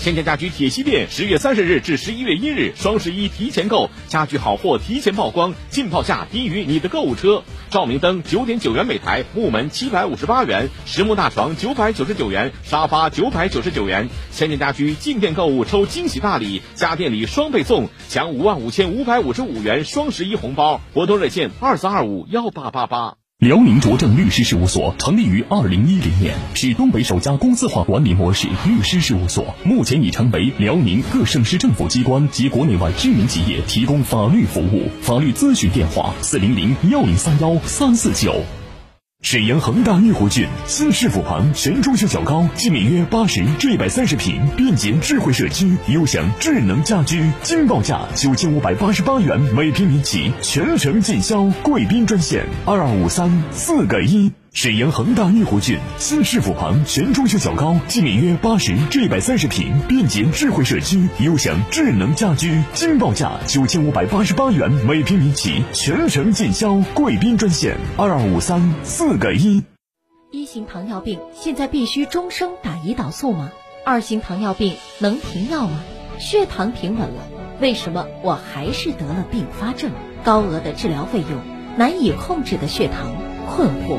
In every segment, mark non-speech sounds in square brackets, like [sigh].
千千家居铁西店十月三十日至十一月一日双十一提前购，家居好货提前曝光，浸泡价低于你的购物车。照明灯九点九元每台，木门七百五十八元，实木大床九百九十九元，沙发九百九十九元。千千家居进店购物抽惊喜大礼，家电礼双倍送，享五万五千五百五十五元双十一红包。活动热线二四二五幺八八八。辽宁卓正律师事务所成立于二零一零年，是东北首家公司化管理模式律师事务所，目前已成为辽宁各省市政府机关及国内外知名企业提供法律服务。法律咨询电话：四零零幺零三幺三四九。沈阳恒大御湖郡新市府旁全装修小高，即每月八十至一百三十平便捷智慧社区，优享智能家居，惊报价九千五百八十八元每平米起，全程尽销。贵宾专线二二五三四个一。沈阳恒大玉湖郡新市府旁全装修小高，即每月八十至一百三十平便捷智慧社区，优享智能家居，惊报价九千五百八十八元每平米起，全程尽销。贵宾专线二二五三四个一。一型糖尿病现在必须终生打胰岛素吗？二型糖尿病能停药吗？血糖平稳了，为什么我还是得了并发症？高额的治疗费用，难以控制的血糖，困惑。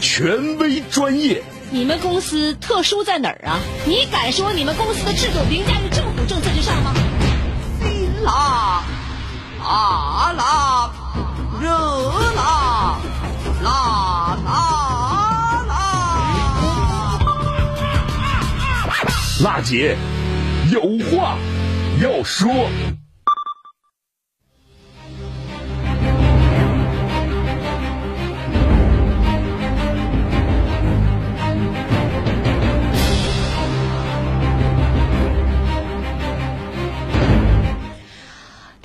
权威专业，你们公司特殊在哪儿啊？你敢说你们公司的制度凌驾于政府政策之上吗？辛辣、辣辣、热辣、辣辣辣！辣姐有话要说。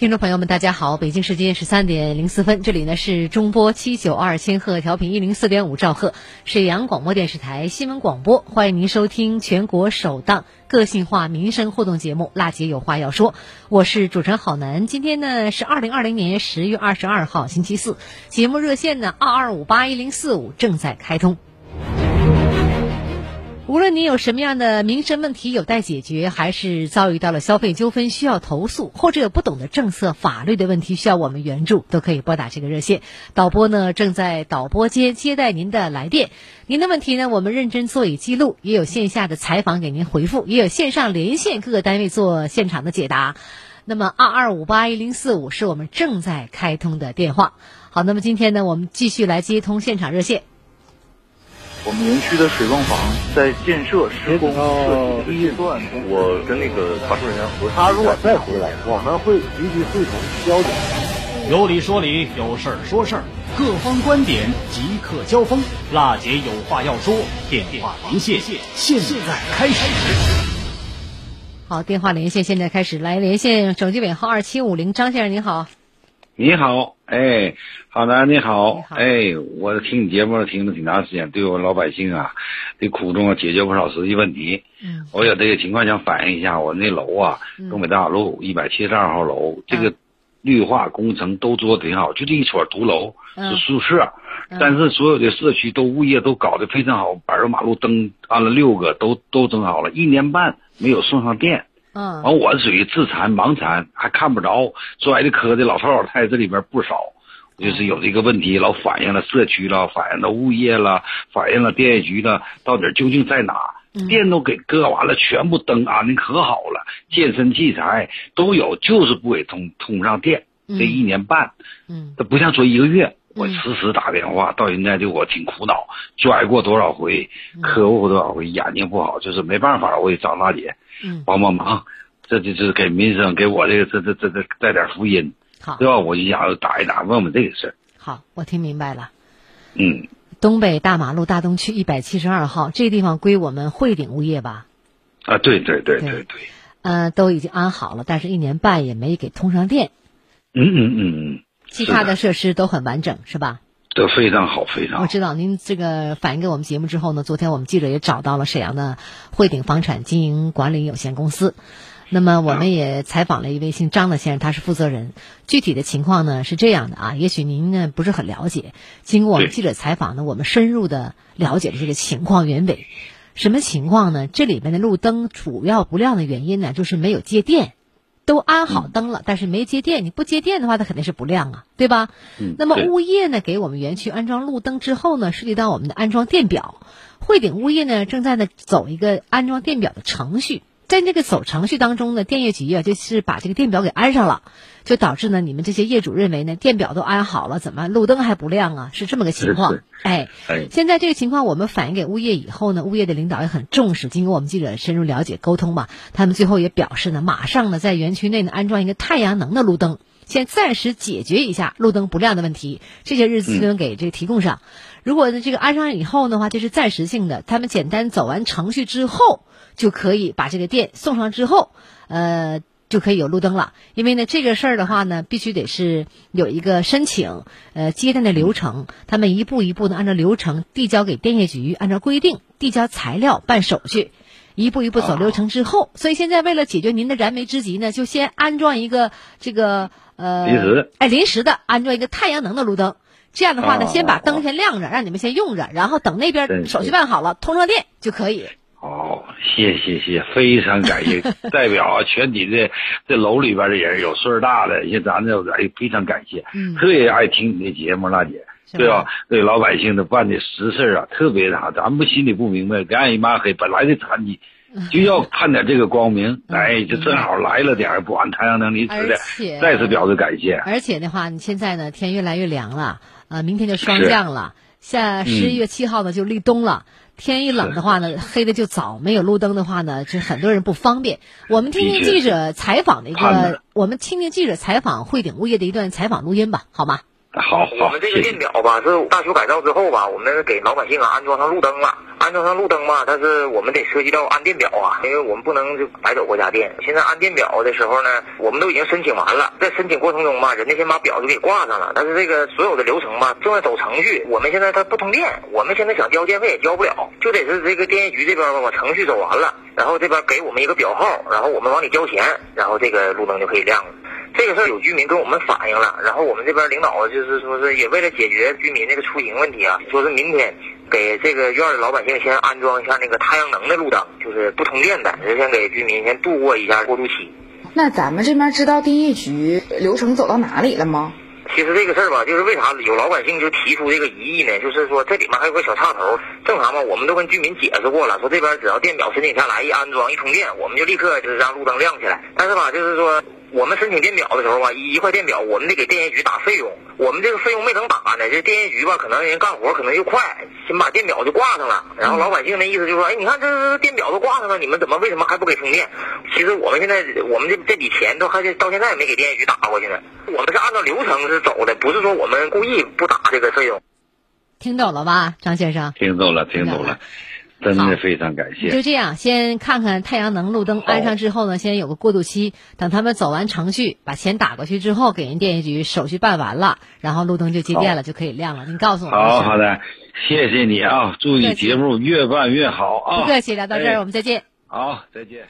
听众朋友们，大家好！北京时间十三点零四分，这里呢是中波七九二千赫调频一零四点五兆赫，沈阳广播电视台新闻广播，欢迎您收听全国首档个性化民生互动节目《辣姐有话要说》，我是主持人郝楠。今天呢是二零二零年十月二十二号星期四，节目热线呢二二五八一零四五正在开通。无论您有什么样的民生问题有待解决，还是遭遇到了消费纠纷需要投诉，或者有不懂的政策、法律的问题需要我们援助，都可以拨打这个热线。导播呢正在导播间接待您的来电，您的问题呢我们认真做以记录，也有线下的采访给您回复，也有线上连线各个单位做现场的解答。那么二二五八一零四五是我们正在开通的电话。好，那么今天呢我们继续来接通现场热线。我们园区的水泵房在建设施工设计阶段，我跟那个查出人员核他如果再回来，我们会立即会同交警。有理说理，有事儿说事儿，各方观点即刻交锋。辣姐有话要说，电话连线现在开始。好，电话连线现在开始，来连线手机尾号二七五零，张先生您好。你好，哎，好的，你好，哎，我听你节目听了挺长时间，对我老百姓啊的苦衷啊解决不少实际问题。嗯，我有这个情况想反映一下，我那楼啊，东北大马路一百七十二号楼，这个绿化工程都做的挺好，就这一撮独楼是宿舍，但是所有的社区都物业都搞得非常好，柏油马路灯安了六个，都都整好了，一年半没有送上电。嗯，完我属于自残盲残，还看不着，摔的磕的老头老太太这里边不少，就是有这个问题，老反映了社区了，反映了物业了，反映了电业局了，到底究竟在哪？电都给割完了，全部灯安的可好了，健身器材都有，就是不给通通上电。这一年半，嗯，它不像说一个月，我时时打电话，到现在对我挺苦恼，拽过多少回，磕过多少回，眼睛不好，就是没办法，我得找大姐。嗯，帮帮忙，这就是给民生，给我这个这这这这带点福音，好，对吧？我就想打一打，问问这个事儿。好，我听明白了。嗯，东北大马路大东区一百七十二号这个地方归我们汇鼎物业吧？啊，对对对对对。呃，都已经安好了，但是一年半也没给通上电。嗯嗯嗯嗯。其他的设施都很完整，是吧？都非常好，非常好。我知道您这个反映给我们节目之后呢，昨天我们记者也找到了沈阳的汇鼎房产经营管理有限公司，那么我们也采访了一位姓张的先生，他是负责人。具体的情况呢是这样的啊，也许您呢不是很了解，经过我们记者采访呢，我们深入的了解了这个情况原委。什么情况呢？这里面的路灯主要不亮的原因呢，就是没有接电。都安好灯了，但是没接电。你不接电的话，它肯定是不亮啊，对吧？嗯。那么物业呢，给我们园区安装路灯之后呢，涉及到我们的安装电表。汇鼎物业呢，正在呢走一个安装电表的程序。在这个走程序当中呢，电业局啊，就是把这个电表给安上了，就导致呢，你们这些业主认为呢，电表都安好了，怎么路灯还不亮啊？是这么个情况。哎，现在这个情况我们反映给物业以后呢，物业的领导也很重视，经过我们记者深入了解沟通吧，他们最后也表示呢，马上呢在园区内呢安装一个太阳能的路灯，先暂时解决一下路灯不亮的问题，这些日子就能给这个提供上。如果呢这个安上以后的话，这是暂时性的，他们简单走完程序之后。就可以把这个电送上之后，呃，就可以有路灯了。因为呢，这个事儿的话呢，必须得是有一个申请，呃，接电的流程，他们一步一步的按照流程递交给电业局，按照规定递交材料、办手续，一步一步走流程之后，所以现在为了解决您的燃眉之急呢，就先安装一个这个呃，临时哎，临时的安装一个太阳能的路灯。这样的话呢，先把灯先亮着，让你们先用着，然后等那边手续办好了，通上电就可以。哦，谢谢谢，非常感谢，[laughs] 代表啊全体的这楼里边的人，有岁数大的，像咱这哎，非常感谢，嗯，特别爱听你的节目，娜姐，对吧？对老百姓的办的实事啊，特别的好，咱们心里不明白，干一抹黑，本来的残疾，[laughs] 就要看点这个光明，哎，就正好来了点不按太阳能离职的，再次表示感谢。而且的话，你现在呢，天越来越凉了，呃，明天就霜降了，下十一月七号呢就立冬了。天一冷的话呢，黑的就早；没有路灯的话呢，就很多人不方便。我们听听记者采访的一个，我们听听记者采访汇鼎物业的一段采访录音吧，好吗？好，我们这个电表吧是大修改造之后吧，我们给老百姓啊安装上路灯了。安装上路灯吧，但是我们得涉及到安电表啊，因为我们不能就白走国家电。现在安电表的时候呢，我们都已经申请完了，在申请过程中吧，人家先把表就给挂上了，但是这个所有的流程吧正在走程序。我们现在它不通电，我们现在想交电费也交不了，就得是这个电业局这边吧把程序走完了，然后这边给我们一个表号，然后我们往里交钱，然后这个路灯就可以亮了。这个事儿有居民跟我们反映了，然后我们这边领导就是说是也为了解决居民那个出行问题啊，说是明天给这个院儿的老百姓先安装一下那个太阳能的路灯，就是不通电的，先给居民先度过一下过渡期。那咱们这边知道电业局流程走到哪里了吗？其实这个事儿吧，就是为啥有老百姓就提出这个疑义呢？就是说这里面还有个小插头。正常嘛，我们都跟居民解释过了，说这边只要电表申请下来一安装一通电，我们就立刻就是让路灯亮起来。但是吧，就是说我们申请电表的时候吧，一一块电表我们得给电业局打费用，我们这个费用没等打呢，这电业局吧可能人干活可能又快，先把电表就挂上了。然后老百姓的意思就是说，哎，你看这电表都挂上了，你们怎么为什么还不给充电？其实我们现在我们这这笔钱都还到现在也没给电业局打过去呢。我们是按照流程是走的，不是说我们故意不打这个费用。听懂了吧，张先生？听懂了，听懂了，真的非常感谢。就这样，先看看太阳能路灯安上之后呢，先有个过渡期，等他们走完程序，把钱打过去之后，给人电业局手续办完了，然后路灯就接电了，就可以亮了。你告诉我。好好的，谢谢你啊！祝你节目越办越好啊！不客气，聊到这儿，我们再见。好，再见。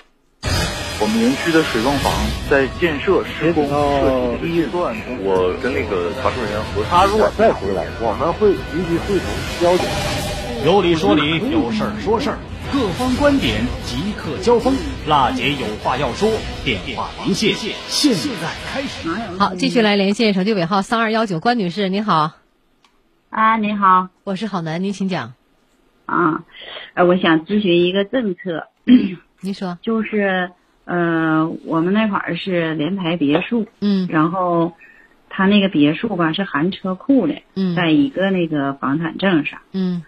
我们园区的水泵房在建设施工设计阶段，我跟那个查收人员核实。他如果再回来，我们会立即会同交警。有理说理，有事儿说事儿，各方观点即刻交锋。辣姐有话要说，电话连线，现在开始。好，继续来连线手机尾号三二幺九，关女士，您好。啊，您好，我是郝楠，您请讲。啊，呃，我想咨询一个政策。[coughs] 您说。就是。呃，我们那块儿是联排别墅，嗯，然后他那个别墅吧是含车库的，嗯，在一个那个房产证上，嗯，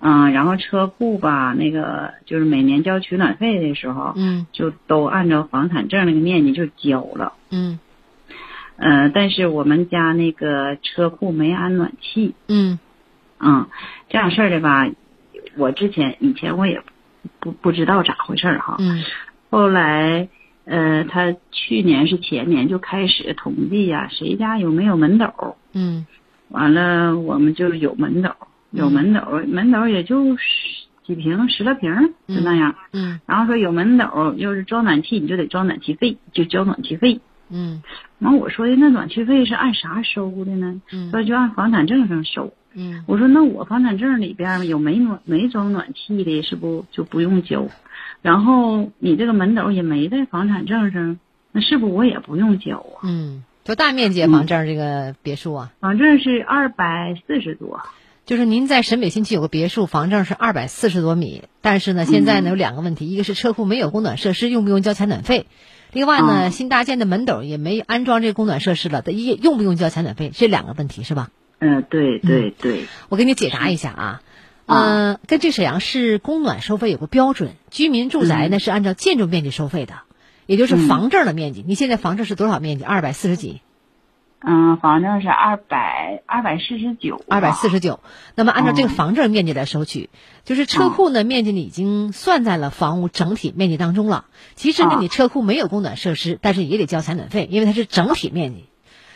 嗯，然后车库吧那个就是每年交取暖费的时候，嗯，就都按照房产证那个面积就交了，嗯，呃，但是我们家那个车库没安暖气，嗯，嗯，这样事儿的吧，我之前以前我也不不知道咋回事儿哈，嗯。后来，呃，他去年是前年就开始统计呀，谁家有没有门斗？嗯，完了我们就有门斗，有门斗，门斗也就十几平，十来平就那样。嗯，然后说有门斗，要是装暖气，你就得装暖气费，就交暖气费。嗯，完我说的那暖气费是按啥收的呢？嗯，说就按房产证上收。嗯，我说那我房产证里边有没暖没装暖气的，是不就不用交？然后你这个门斗也没在房产证上，那是不我也不用交啊？嗯，多大面积房证这个别墅啊？房证是二百四十多，就是您在沈北新区有个别墅，房证是二百四十多米，但是呢，现在呢有两个问题，一个是车库没有供暖设施，用不用交采暖费？另外呢，新搭建的门斗也没安装这个供暖设施了，的一用不用交采暖费？这两个问题是吧？嗯，对对对，我给你解答一下啊。嗯，根据沈阳市供暖收费有个标准，居民住宅呢是按照建筑面积收费的，也就是房证的面积。你现在房证是多少面积？二百四十几。嗯，房证是二百二百四十九。二百四十九。那么按照这个房证面积来收取，就是车库呢面积呢已经算在了房屋整体面积当中了。其实呢，你车库没有供暖设施，但是也得交采暖费，因为它是整体面积。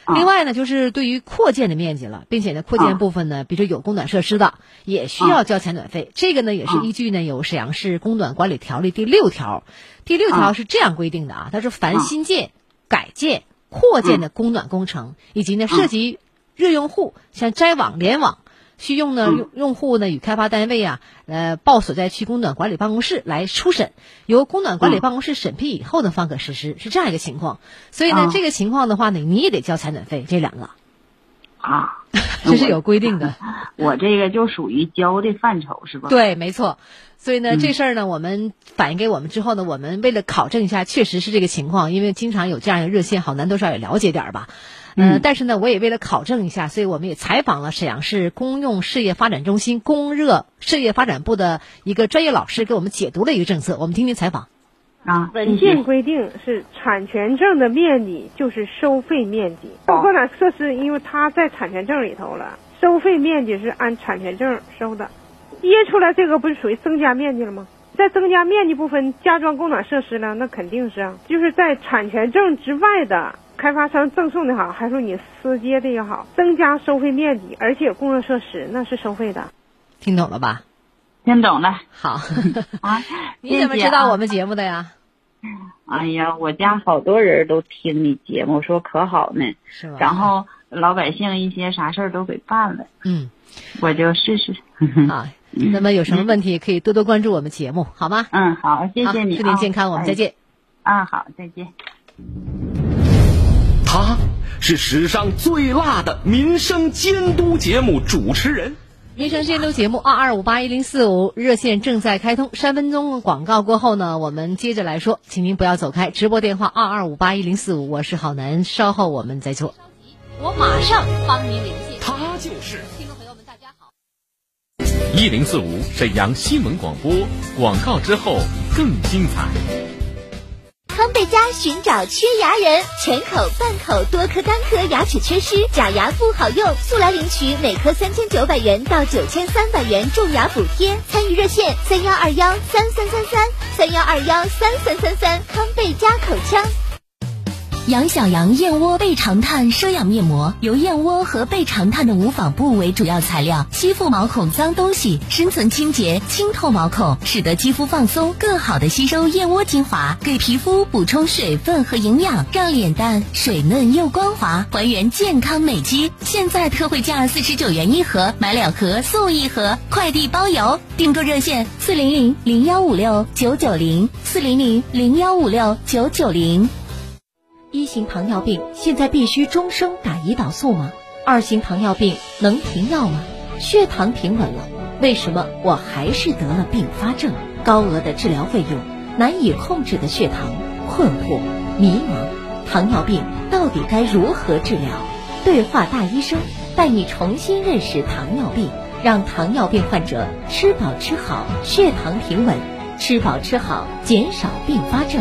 另外呢，就是对于扩建的面积了，并且呢，扩建部分呢，比如说有供暖设施的，也需要交采暖费。这个呢，也是依据呢有沈阳市供暖管理条例第六条，第六条是这样规定的啊，它是凡新建、改建、扩建的供暖工程，以及呢涉及热用户，像摘网、联网。需用呢用用户呢与开发单位啊，呃报所在区供暖管理办公室来初审，由供暖管理办公室审批以后呢方可实施，是这样一个情况。所以呢，这个情况的话呢，你也得交采暖费，这两个啊，[laughs] 这是有规定的。[laughs] 我这个就属于交的范畴是吧？对，没错。所以呢，这事儿呢，我们反映给我们之后呢，我们为了考证一下，确实是这个情况，因为经常有这样一个热线，好难多少也了解点儿吧。嗯，但是呢，我也为了考证一下，所以我们也采访了沈阳市公用事业发展中心供热事业发展部的一个专业老师，给我们解读了一个政策。我们听听采访。啊，文件规定是产权证的面积就是收费面积，供暖设施因为它在产权证里头了，收费面积是按产权证收的。验出来这个不是属于增加面积了吗？在增加面积部分加装供暖设施了，那肯定是啊，就是在产权证之外的。开发商赠送的好，还是你私接的也好，增加收费面积，而且供热设施那是收费的，听懂了吧？听懂了。好 [laughs] 啊，[laughs] 你怎么知道我们节目的呀？哎呀，我家好多人都听你节目，说可好呢，是吧？然后老百姓一些啥事儿都给办了，嗯，我就试试 [laughs] 啊。那么有什么问题可以多多关注我们节目，好吗？嗯，好，谢谢你，祝您健康，我们再见。啊，好，再见。他是史上最辣的民生监督节目主持人。民生监督节目二二五八一零四五热线正在开通，三分钟广告过后呢，我们接着来说，请您不要走开，直播电话二二五八一零四五，我是郝楠，稍后我们再做。我马上帮您联系。他就是听众朋友们，大家好。一零四五沈阳新闻广播广告之后更精彩。康贝佳寻找缺牙人，全口、半口、多颗、单颗牙齿缺失，假牙不好用，速来领取每颗三千九百元到九千三百元种牙补贴。参与热线三幺二幺三三三三三幺二幺三三三三，康贝佳口腔。杨小羊燕窝倍长炭奢养面膜由燕窝和倍长炭的无纺布为主要材料，吸附毛孔脏东西，深层清洁，清透毛孔，使得肌肤放松，更好的吸收燕窝精华，给皮肤补充水分和营养，让脸蛋水嫩又光滑，还原健康美肌。现在特惠价四十九元一盒，买两盒送一盒，快递包邮。订购热线：四零零零幺五六九九零，四零零零幺五六九九零。一型糖尿病现在必须终生打胰岛素吗？二型糖尿病能停药吗？血糖平稳了，为什么我还是得了并发症？高额的治疗费用，难以控制的血糖，困惑、迷茫，糖尿病到底该如何治疗？对话大医生，带你重新认识糖尿病，让糖尿病患者吃饱吃好，血糖平稳，吃饱吃好，减少并发症。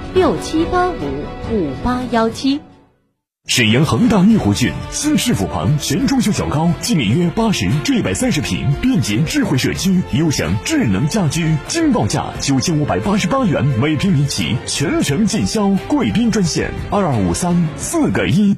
六七八五五八幺七，沈阳恒大御湖郡新市府旁全装修小高，即免约八十至一百三十平便捷智慧社区，优享智能家居，惊报价九千五百八十八元每平米起，全程尽销。贵宾专线二二五三四个一。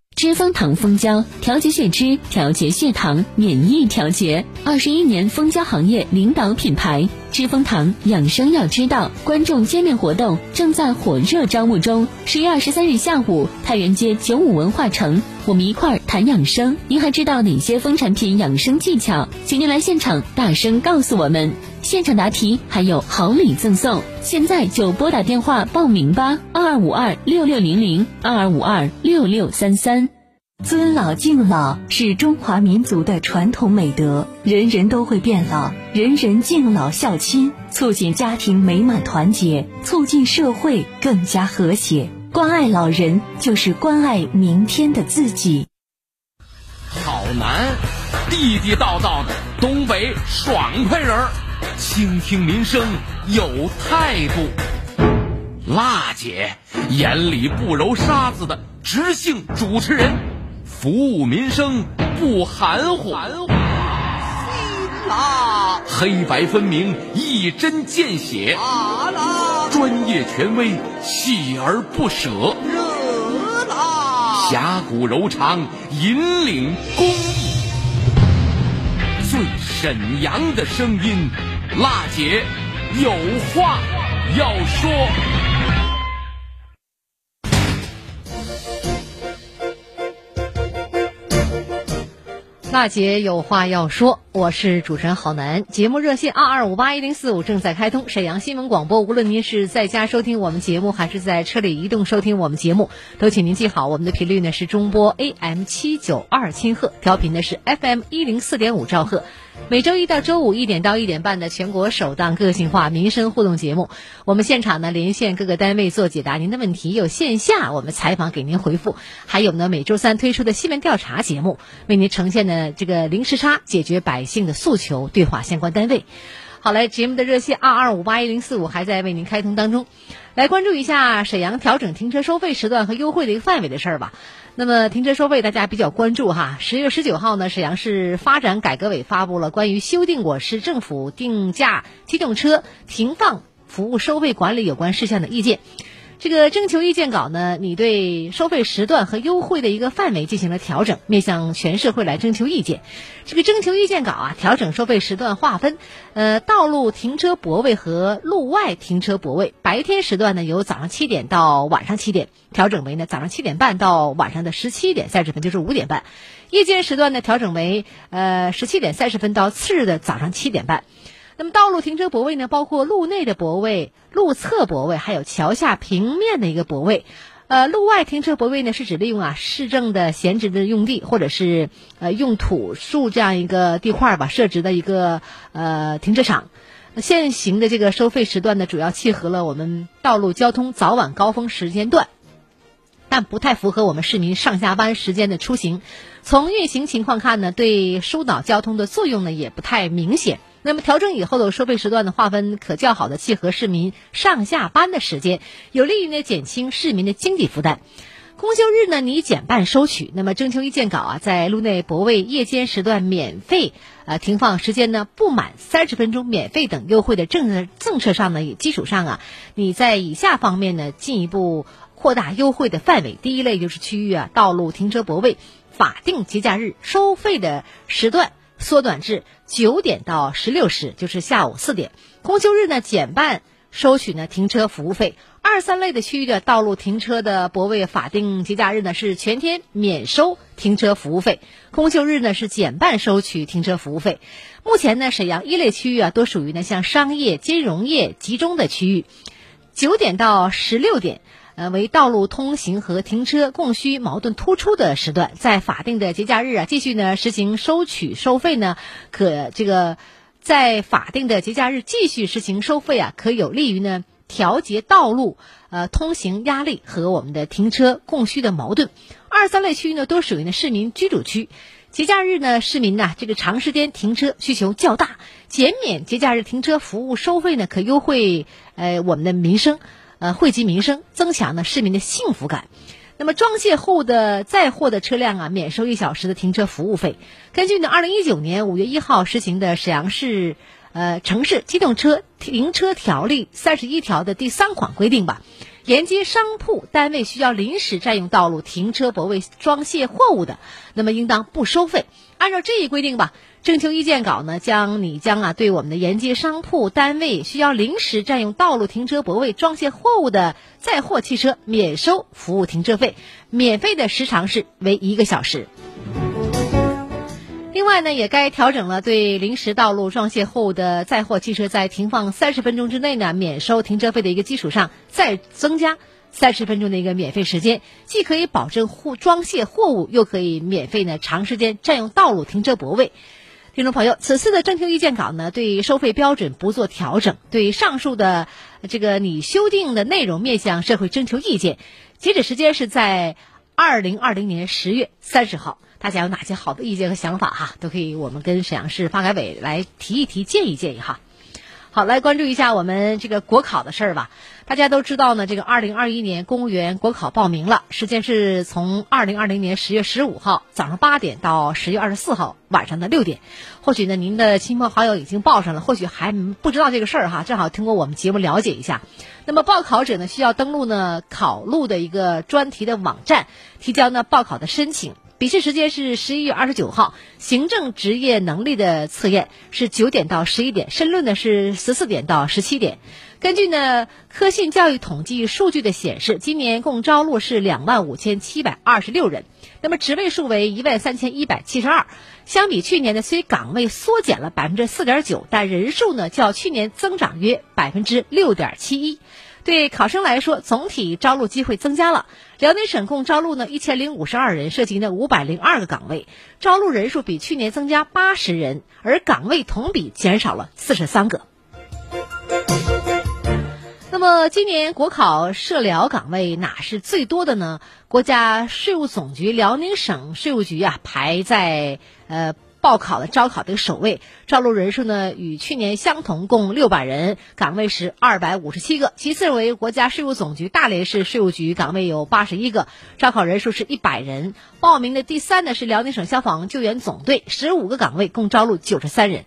知蜂糖蜂胶调节血脂、调节血糖、免疫调节，二十一年蜂胶行业领导品牌。知蜂糖养生要知道，观众见面活动正在火热招募中。十月二十三日下午，太原街九五文化城，我们一块儿谈养生。您还知道哪些蜂产品养生技巧？请您来现场大声告诉我们。现场答题还有好礼赠送，现在就拨打电话报名吧，二二五二六六零零二二五二六六三三。尊老敬老是中华民族的传统美德，人人都会变老，人人敬老孝亲，促进家庭美满团结，促进社会更加和谐。关爱老人就是关爱明天的自己。好难，地地道道的东北爽快人儿。倾听民生有态度，辣姐眼里不揉沙子的直性主持人，服务民生不含糊，黑白分明，一针见血，专业权威，锲而不舍，侠骨柔肠，引领公益，最沈阳的声音。辣姐有话要说。娜姐有话要说，我是主持人郝楠。节目热线二二五八一零四五正在开通。沈阳新闻广播，无论您是在家收听我们节目，还是在车里移动收听我们节目，都请您记好，我们的频率呢是中波 AM 七九二千赫，调频的是 FM 一零四点五兆赫。每周一到周五一点到一点半的全国首档个性化民生互动节目，我们现场呢连线各个单位做解答您的问题，有线下我们采访给您回复，还有呢每周三推出的新闻调查节目，为您呈现的这个零时差解决百姓的诉求，对话相关单位。好嘞，节目的热线二二五八一零四五还在为您开通当中，来关注一下沈阳调整停车收费时段和优惠的一个范围的事儿吧。那么停车收费大家比较关注哈，十月十九号呢，沈阳市发展改革委发布了关于修订我市政府定价机动车停放服务收费管理有关事项的意见。这个征求意见稿呢，你对收费时段和优惠的一个范围进行了调整，面向全社会来征求意见。这个征求意见稿啊，调整收费时段划分，呃，道路停车泊位和路外停车泊位，白天时段呢由早上七点到晚上七点，调整为呢早上七点半到晚上的十七点三十分，就是五点半；夜间时段呢调整为呃十七点三十分到次日的早上七点半。那么，道路停车泊位呢，包括路内的泊位、路侧泊位，还有桥下平面的一个泊位。呃，路外停车泊位呢，是指利用啊市政的闲置的用地，或者是呃用土树这样一个地块吧设置的一个呃停车场。现行的这个收费时段呢，主要契合了我们道路交通早晚高峰时间段，但不太符合我们市民上下班时间的出行。从运行情况看呢，对疏导交通的作用呢，也不太明显。那么调整以后的收费时段的划分，可较好的契合市民上下班的时间，有利于呢减轻市民的经济负担。公休日呢，你减半收取。那么征求意见稿啊，在路内泊位夜间时段免费呃停放时间呢不满三十分钟免费等优惠的政策政策上呢基础上啊，你在以下方面呢进一步扩大优惠的范围。第一类就是区域啊道路停车泊位法定节假日收费的时段。缩短至九点到十六时，就是下午四点。公休日呢，减半收取呢停车服务费。二三类的区域的道路停车的泊位，法定节假日呢是全天免收停车服务费，公休日呢是减半收取停车服务费。目前呢，沈阳一类区域啊，都属于呢像商业、金融业集中的区域，九点到十六点。呃，为道路通行和停车供需矛盾突出的时段，在法定的节假日啊，继续呢实行收取收费呢，可这个在法定的节假日继续实行收费啊，可有利于呢调节道路呃通行压力和我们的停车供需的矛盾。二三类区域呢，都属于呢市民居住区，节假日呢市民呢这个长时间停车需求较大，减免节假日停车服务收费呢，可优惠呃我们的民生。呃，惠及民生，增强呢市民的幸福感。那么装卸后的载货的车辆啊，免收一小时的停车服务费。根据呢，二零一九年五月一号实行的沈阳市呃城市机动车停车条例三十一条的第三款规定吧，沿街商铺单位需要临时占用道路停车泊位装卸货物的，那么应当不收费。按照这一规定吧。征求意见稿呢，将你将啊对我们的沿街商铺单位需要临时占用道路停车泊位装卸货物的载货汽车免收服务停车费，免费的时长是为一个小时。另外呢，也该调整了对临时道路装卸货物的载货汽车在停放三十分钟之内呢免收停车费的一个基础上，再增加三十分钟的一个免费时间，既可以保证货装卸货物，又可以免费呢长时间占用道路停车泊位。听众朋友，此次的征求意见稿呢，对收费标准不做调整，对上述的这个你修订的内容面向社会征求意见，截止时间是在二零二零年十月三十号。大家有哪些好的意见和想法哈，都可以我们跟沈阳市发改委来提一提，建议建议哈。好，来关注一下我们这个国考的事儿吧。大家都知道呢，这个二零二一年公务员国考报名了，时间是从二零二零年十月十五号早上八点到十月二十四号晚上的六点。或许呢，您的亲朋好友已经报上了，或许还不知道这个事儿哈，正好通过我们节目了解一下。那么报考者呢，需要登录呢考录的一个专题的网站，提交呢报考的申请。笔试时间是十一月二十九号，行政职业能力的测验是九点到十一点，申论呢是十四点到十七点。根据呢科信教育统计数据的显示，今年共招录是两万五千七百二十六人，那么职位数为一万三千一百七十二。相比去年呢，虽岗位缩减了百分之四点九，但人数呢较去年增长约百分之六点七一。对考生来说，总体招录机会增加了。辽宁省共招录呢一千零五十二人，涉及呢五百零二个岗位，招录人数比去年增加八十人，而岗位同比减少了四十三个。那么今年国考涉辽岗位哪是最多的呢？国家税务总局辽宁省税务局啊排在呃报考的招考的首位，招录人数呢与去年相同，共六百人，岗位是二百五十七个。其次为国家税务总局大连市税务局，岗位有八十一个，招考人数是一百人。报名的第三呢是辽宁省消防救援总队，十五个岗位，共招录九十三人。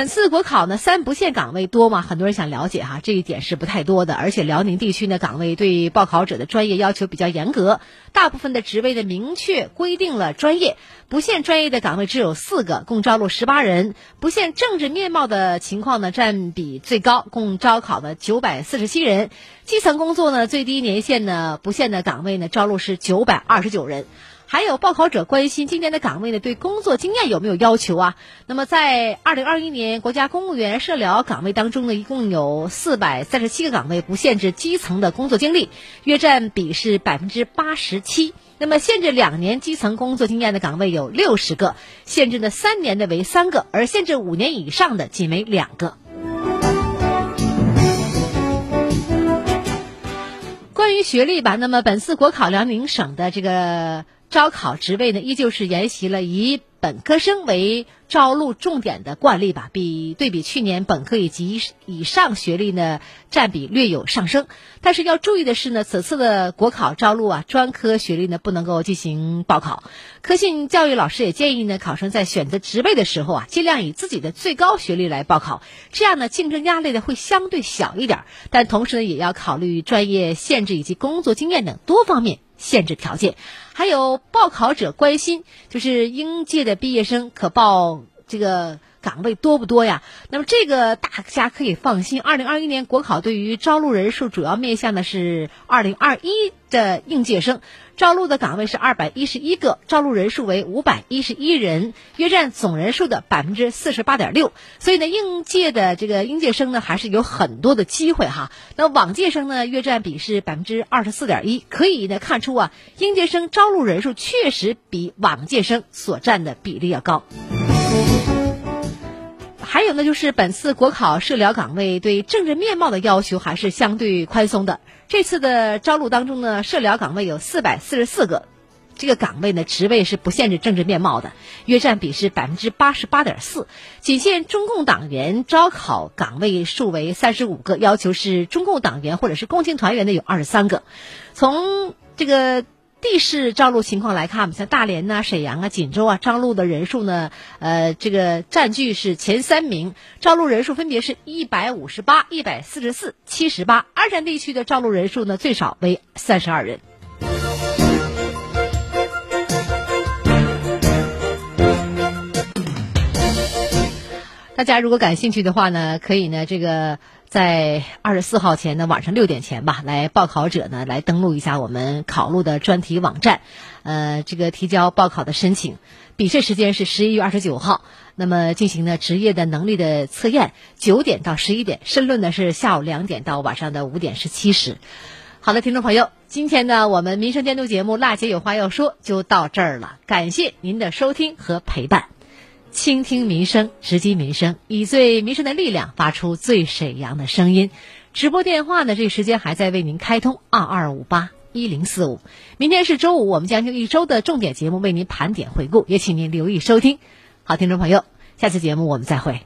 本次国考呢，三不限岗位多吗？很多人想了解哈，这一点是不太多的。而且辽宁地区呢，岗位对报考者的专业要求比较严格，大部分的职位的明确规定了专业，不限专业的岗位只有四个，共招录十八人。不限政治面貌的情况呢，占比最高，共招考了九百四十七人。基层工作呢，最低年限呢，不限的岗位呢，招录是九百二十九人。还有报考者关心今年的岗位呢，对工作经验有没有要求啊？那么在二零二一年国家公务员社疗岗位当中呢，一共有四百三十七个岗位不限制基层的工作经历，约占比是百分之八十七。那么限制两年基层工作经验的岗位有六十个，限制呢三年的为三个，而限制五年以上的仅为两个。关于学历吧，那么本次国考辽宁省的这个。招考职位呢，依旧是沿袭了以本科生为招录重点的惯例吧。比对比去年，本科以及以上学历呢占比略有上升。但是要注意的是呢，此次的国考招录啊，专科学历呢不能够进行报考。科信教育老师也建议呢，考生在选择职位的时候啊，尽量以自己的最高学历来报考，这样呢竞争压力呢会相对小一点。但同时呢，也要考虑专业限制以及工作经验等多方面。限制条件，还有报考者关心，就是应届的毕业生可报这个岗位多不多呀？那么这个大家可以放心，二零二一年国考对于招录人数主要面向的是二零二一的应届生。招录的岗位是二百一十一个，招录人数为五百一十一人，约占总人数的百分之四十八点六。所以呢，应届的这个应届生呢，还是有很多的机会哈。那往届生呢，约占比是百分之二十四点一，可以呢看出啊，应届生招录人数确实比往届生所占的比例要高。还有呢，就是本次国考社疗岗位对政治面貌的要求还是相对宽松的。这次的招录当中呢，社疗岗位有四百四十四个，这个岗位呢职位是不限制政治面貌的，约占比是百分之八十八点四。仅限中共党员招考岗位数为三十五个，要求是中共党员或者是共青团员的有二十三个。从这个。地市招录情况来看，我们像大连呐、沈阳啊、锦州啊，招录的人数呢，呃，这个占据是前三名，招录人数分别是一百五十八、一百四十四、七十八。二战地区的招录人数呢，最少为三十二人。大家如果感兴趣的话呢，可以呢，这个。在二十四号前的晚上六点前吧，来报考者呢来登录一下我们考录的专题网站，呃，这个提交报考的申请。笔试时间是十一月二十九号，那么进行呢职业的能力的测验，九点到十一点，申论呢是下午两点到晚上的五点十七时。好的，听众朋友，今天呢我们民生监督节目《辣姐有话要说》就到这儿了，感谢您的收听和陪伴。倾听民生，直击民生，以最民生的力量发出最沈阳的声音。直播电话呢，这个时间还在为您开通二二五八一零四五。明天是周五，我们将用一周的重点节目为您盘点回顾，也请您留意收听。好，听众朋友，下次节目我们再会。